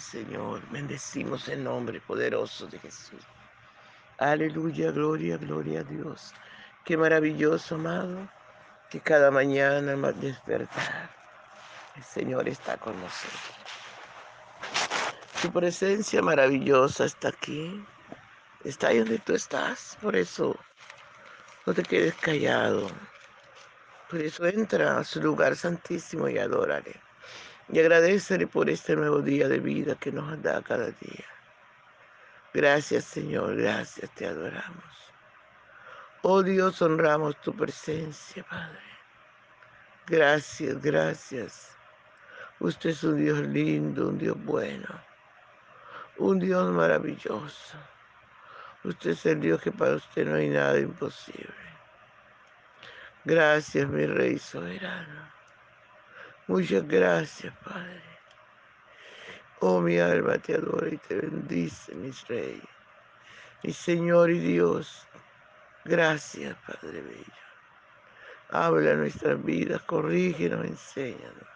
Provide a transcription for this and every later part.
Señor. Bendecimos el nombre poderoso de Jesús. Aleluya, gloria, gloria a Dios. Qué maravilloso, amado, que cada mañana al despertar el Señor está con nosotros. Su presencia maravillosa está aquí. Está ahí donde tú estás. Por eso no te quedes callado. Por eso entra a su lugar santísimo y adórale y agradecerle por este nuevo día de vida que nos da cada día. Gracias Señor, gracias, te adoramos. Oh Dios, honramos tu presencia, Padre. Gracias, gracias. Usted es un Dios lindo, un Dios bueno, un Dios maravilloso. Usted es el Dios que para usted no hay nada imposible. Gracias, mi Rey soberano. Muchas gracias, Padre. Oh, mi alma te adora y te bendice, mi Rey, mi Señor y Dios. Gracias, Padre Bello. Habla nuestras vidas, corrígenos, enséñanos.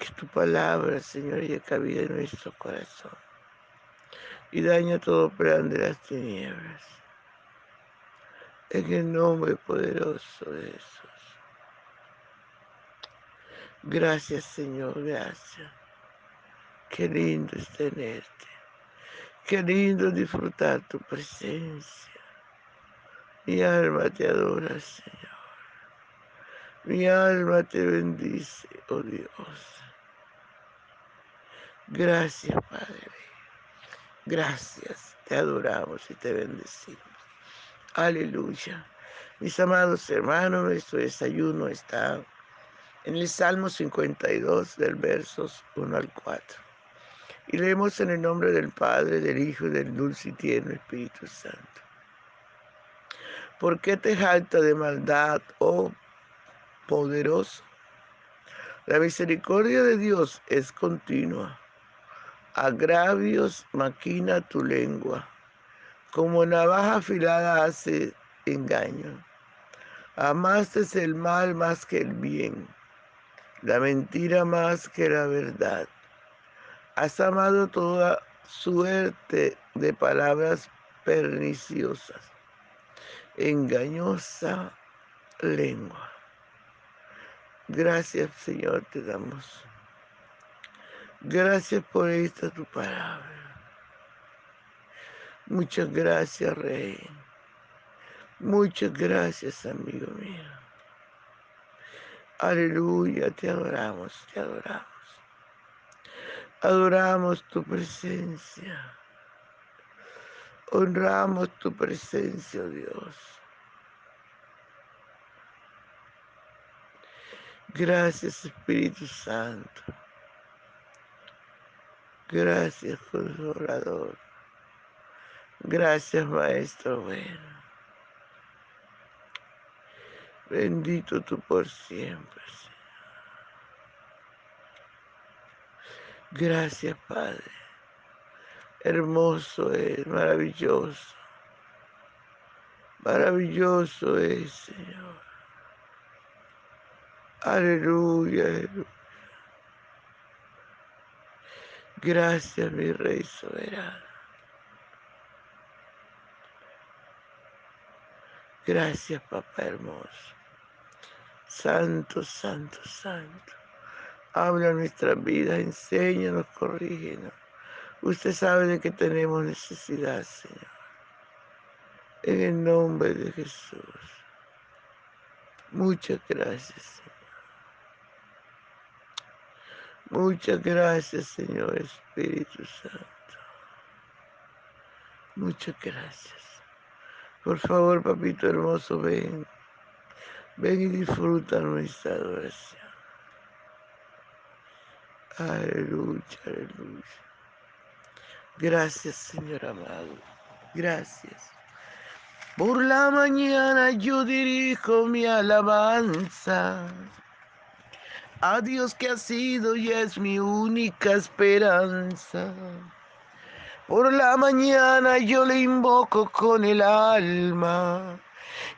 Que tu palabra, Señor, haya cabida en nuestro corazón y daña todo plan de las tinieblas. En el nombre poderoso de Jesús. Gracias, Señor, gracias. Qué lindo es tenerte. Qué lindo disfrutar tu presencia. Mi alma te adora, Señor. Mi alma te bendice, oh Dios. Gracias, Padre. Gracias. Te adoramos y te bendecimos. Aleluya. Mis amados hermanos, nuestro desayuno está en el Salmo 52 del versos 1 al 4. Y leemos en el nombre del Padre, del Hijo y del dulce y tierno Espíritu Santo. ¿Por qué te jalta de maldad, oh poderoso? La misericordia de Dios es continua. Agravios maquina tu lengua. Como navaja afilada hace engaño. Amaste el mal más que el bien la mentira más que la verdad. Has amado toda suerte de palabras perniciosas, engañosa lengua. Gracias Señor te damos. Gracias por esta tu palabra. Muchas gracias Rey. Muchas gracias amigo mío. Aleluya, te adoramos, te adoramos. Adoramos tu presencia. Honramos tu presencia, oh Dios. Gracias, Espíritu Santo. Gracias, Consolador. Gracias, Maestro bueno. Bendito tú por siempre, Señor. Gracias, Padre. Hermoso es, maravilloso. Maravilloso es, Señor. Aleluya, aleluya. Gracias, mi Rey soberano. Gracias, papá hermoso. Santo, santo, santo. Habla nuestra vida, enséñanos, corrígenos. Usted sabe de que tenemos necesidad, Señor. En el nombre de Jesús. Muchas gracias, Señor. Muchas gracias, Señor Espíritu Santo. Muchas gracias. Por favor, papito hermoso, ven. Ven y disfruta nuestra adoración. Aleluya, aleluya. Gracias, Señor amado. Gracias. Por la mañana yo dirijo mi alabanza a Dios que ha sido y es mi única esperanza. Por la mañana yo le invoco con el alma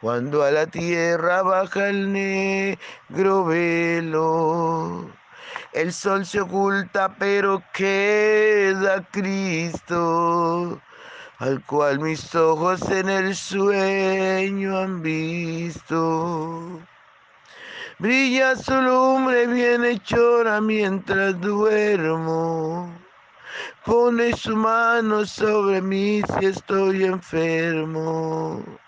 cuando a la tierra baja el negro velo. El sol se oculta, pero queda Cristo, al cual mis ojos en el sueño han visto. Brilla su lumbre bienhechora mientras duermo. Pone su mano sobre mí si estoy enfermo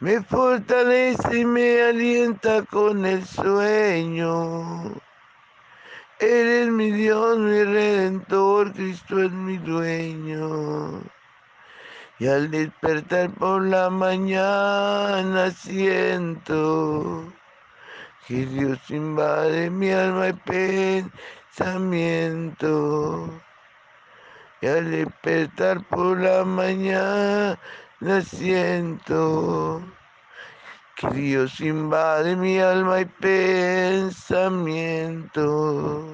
me fortalece y me alienta con el sueño. Eres mi Dios, mi redentor, Cristo es mi dueño. Y al despertar por la mañana siento que Dios invade mi alma y pensamiento. Y al despertar por la mañana siento que Dios invade mi alma y pensamiento.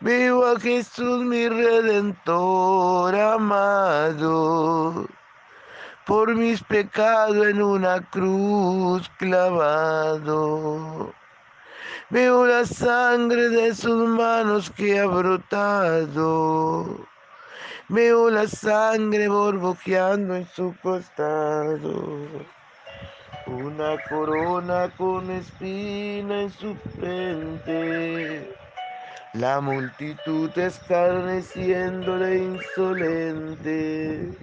Vivo a Jesús mi redentor amado, por mis pecados en una cruz clavado. Veo la sangre de sus manos que ha brotado Veo la sangre borboqueando en su costado. Una corona con espina en su frente. La multitud escarneciendo de insolente.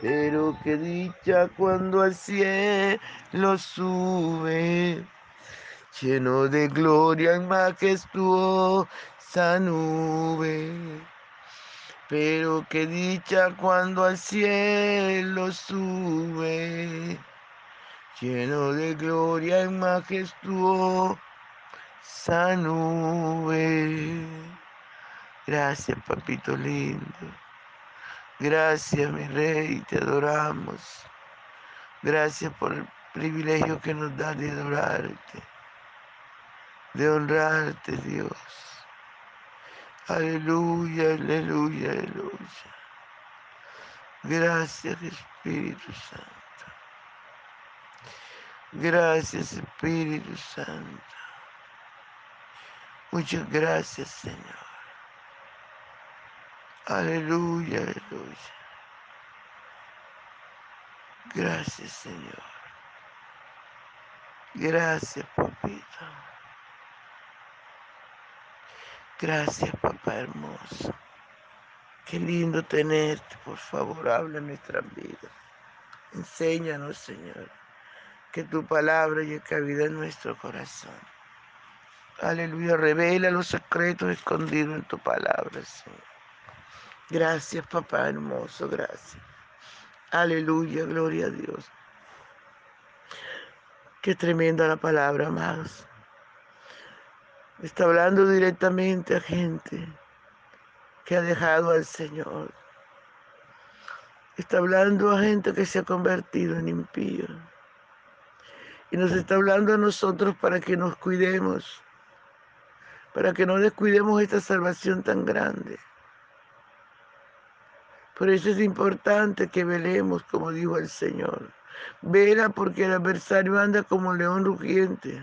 Pero qué dicha cuando al cielo sube, lleno de gloria en majestuosa nube pero qué dicha cuando al cielo sube, lleno de gloria y majestuosa nube. Gracias, papito lindo. Gracias, mi rey, te adoramos. Gracias por el privilegio que nos da de adorarte, de honrarte, Dios. Aleluya, aleluya, aleluya. Gracias Espíritu Santo. Gracias Espíritu Santo. Muchas gracias Señor. Aleluya, aleluya. Gracias Señor. Gracias papito. Gracias, papá hermoso. Qué lindo tenerte. Por favor, habla en nuestras vidas. Enséñanos, Señor, que tu palabra llegue cabida en nuestro corazón. Aleluya, revela los secretos escondidos en tu palabra, Señor. Gracias, papá hermoso, gracias. Aleluya, gloria a Dios. Qué tremenda la palabra, amados. Está hablando directamente a gente que ha dejado al Señor. Está hablando a gente que se ha convertido en impío. Y nos está hablando a nosotros para que nos cuidemos, para que no descuidemos esta salvación tan grande. Por eso es importante que velemos, como dijo el Señor. Vela porque el adversario anda como león rugiente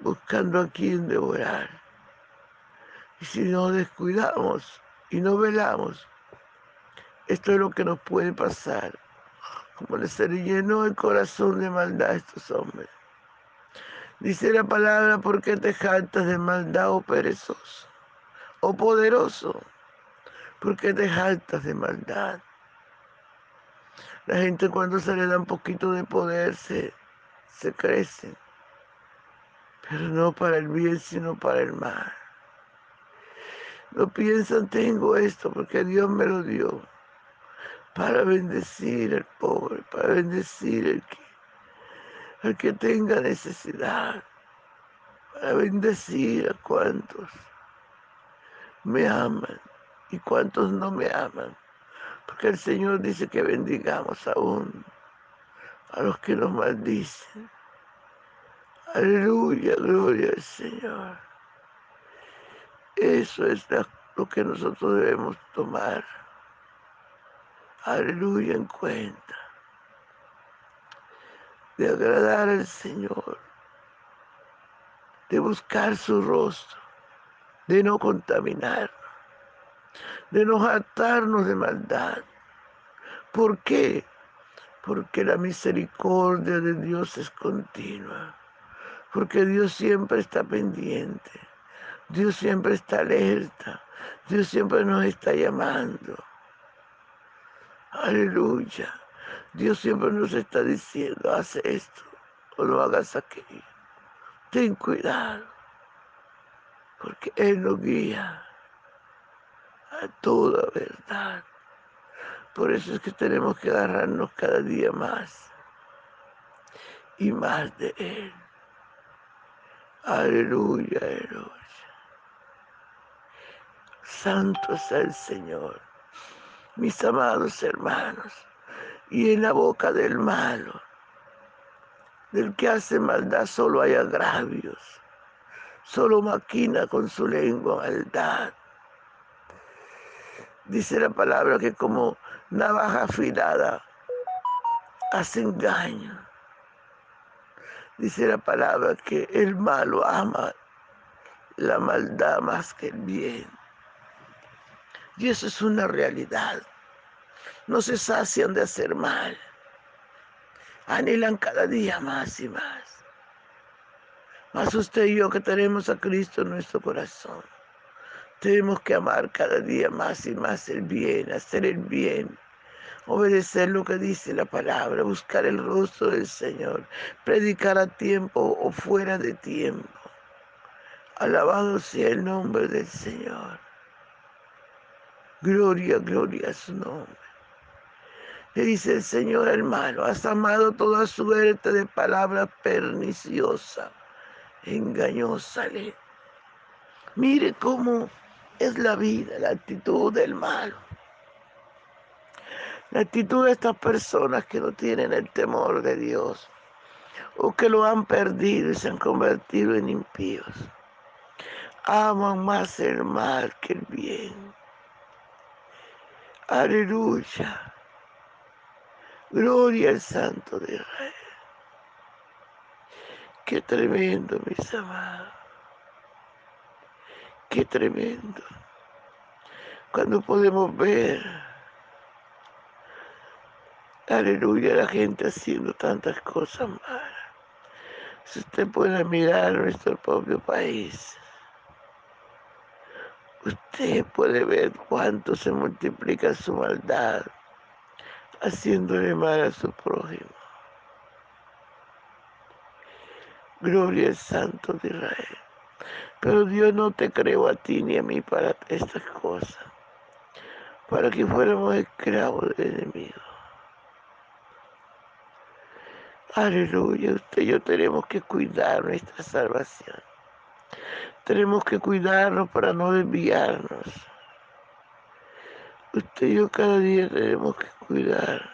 buscando a quien devorar. Y si nos descuidamos y no velamos, esto es lo que nos puede pasar. Como se le llenó el corazón de maldad a estos hombres. Dice la palabra, porque te jactas de maldad, oh perezoso, oh poderoso? porque te jaltas de maldad. La gente cuando se le da un poquito de poder se, se crece, pero no para el bien, sino para el mal. No piensan, tengo esto porque Dios me lo dio para bendecir al pobre, para bendecir al que, al que tenga necesidad, para bendecir a cuantos me aman y cuantos no me aman. Porque el Señor dice que bendigamos aún a los que nos maldicen. Aleluya, gloria al Señor. Eso es lo que nosotros debemos tomar. Aleluya en cuenta. De agradar al Señor. De buscar su rostro. De no contaminar de no atarnos de maldad. ¿Por qué? Porque la misericordia de Dios es continua. Porque Dios siempre está pendiente. Dios siempre está alerta. Dios siempre nos está llamando. Aleluya. Dios siempre nos está diciendo, haz esto o no hagas aquello. Ten cuidado. Porque Él nos guía a toda verdad. Por eso es que tenemos que agarrarnos cada día más y más de Él. Aleluya, aleluya. Santo es el Señor, mis amados hermanos, y en la boca del malo, del que hace maldad, solo hay agravios, solo maquina con su lengua maldad. Dice la palabra que como navaja afilada hace engaño. Dice la palabra que el malo ama la maldad más que el bien. Y eso es una realidad. No se sacian de hacer mal. Anhelan cada día más y más. Más usted y yo que tenemos a Cristo en nuestro corazón. Tenemos que amar cada día más y más el bien, hacer el bien, obedecer lo que dice la palabra, buscar el rostro del Señor, predicar a tiempo o fuera de tiempo. Alabado sea el nombre del Señor. Gloria, gloria a su nombre. Le dice el Señor hermano, has amado toda suerte de palabra perniciosa, engañosa. Mire cómo es la vida, la actitud del malo. La actitud de estas personas que no tienen el temor de Dios o que lo han perdido y se han convertido en impíos. Aman más el mal que el bien. Aleluya. Gloria al Santo de Israel. Qué tremendo, mis amados. Qué tremendo. Cuando podemos ver, aleluya, la gente haciendo tantas cosas malas. Si usted puede mirar nuestro propio país, usted puede ver cuánto se multiplica su maldad haciéndole mal a su prójimo. Gloria al Santo de Israel. Pero Dios no te creó a ti ni a mí para estas cosas, para que fuéramos esclavos del enemigo. Aleluya, usted y yo tenemos que cuidar nuestra salvación. Tenemos que cuidarnos para no desviarnos. Usted y yo cada día tenemos que cuidar.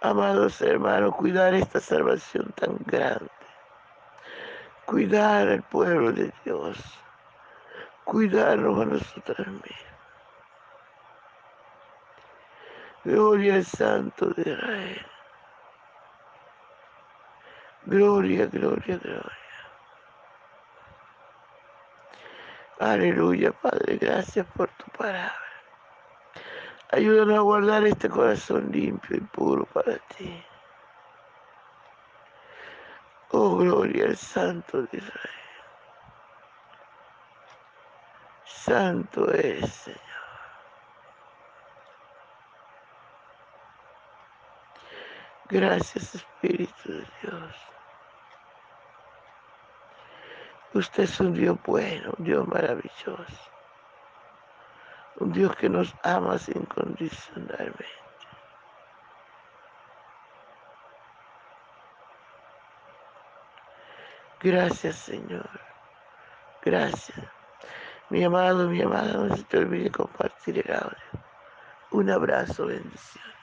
Amados hermanos, cuidar esta salvación tan grande cuidar al pueblo de Dios, cuidarnos a nosotros mismos. Gloria al Santo de Israel. Gloria, gloria, gloria. Aleluya, Padre, gracias por tu palabra. Ayúdanos a guardar este corazón limpio y puro para ti. Oh, gloria al Santo de Israel. Santo es, Señor. Gracias, Espíritu de Dios. Usted es un Dios bueno, un Dios maravilloso. Un Dios que nos ama incondicionalmente. Gracias, Señor. Gracias. Mi amado, mi amada, no se te olvide compartir el audio. Un abrazo, bendición.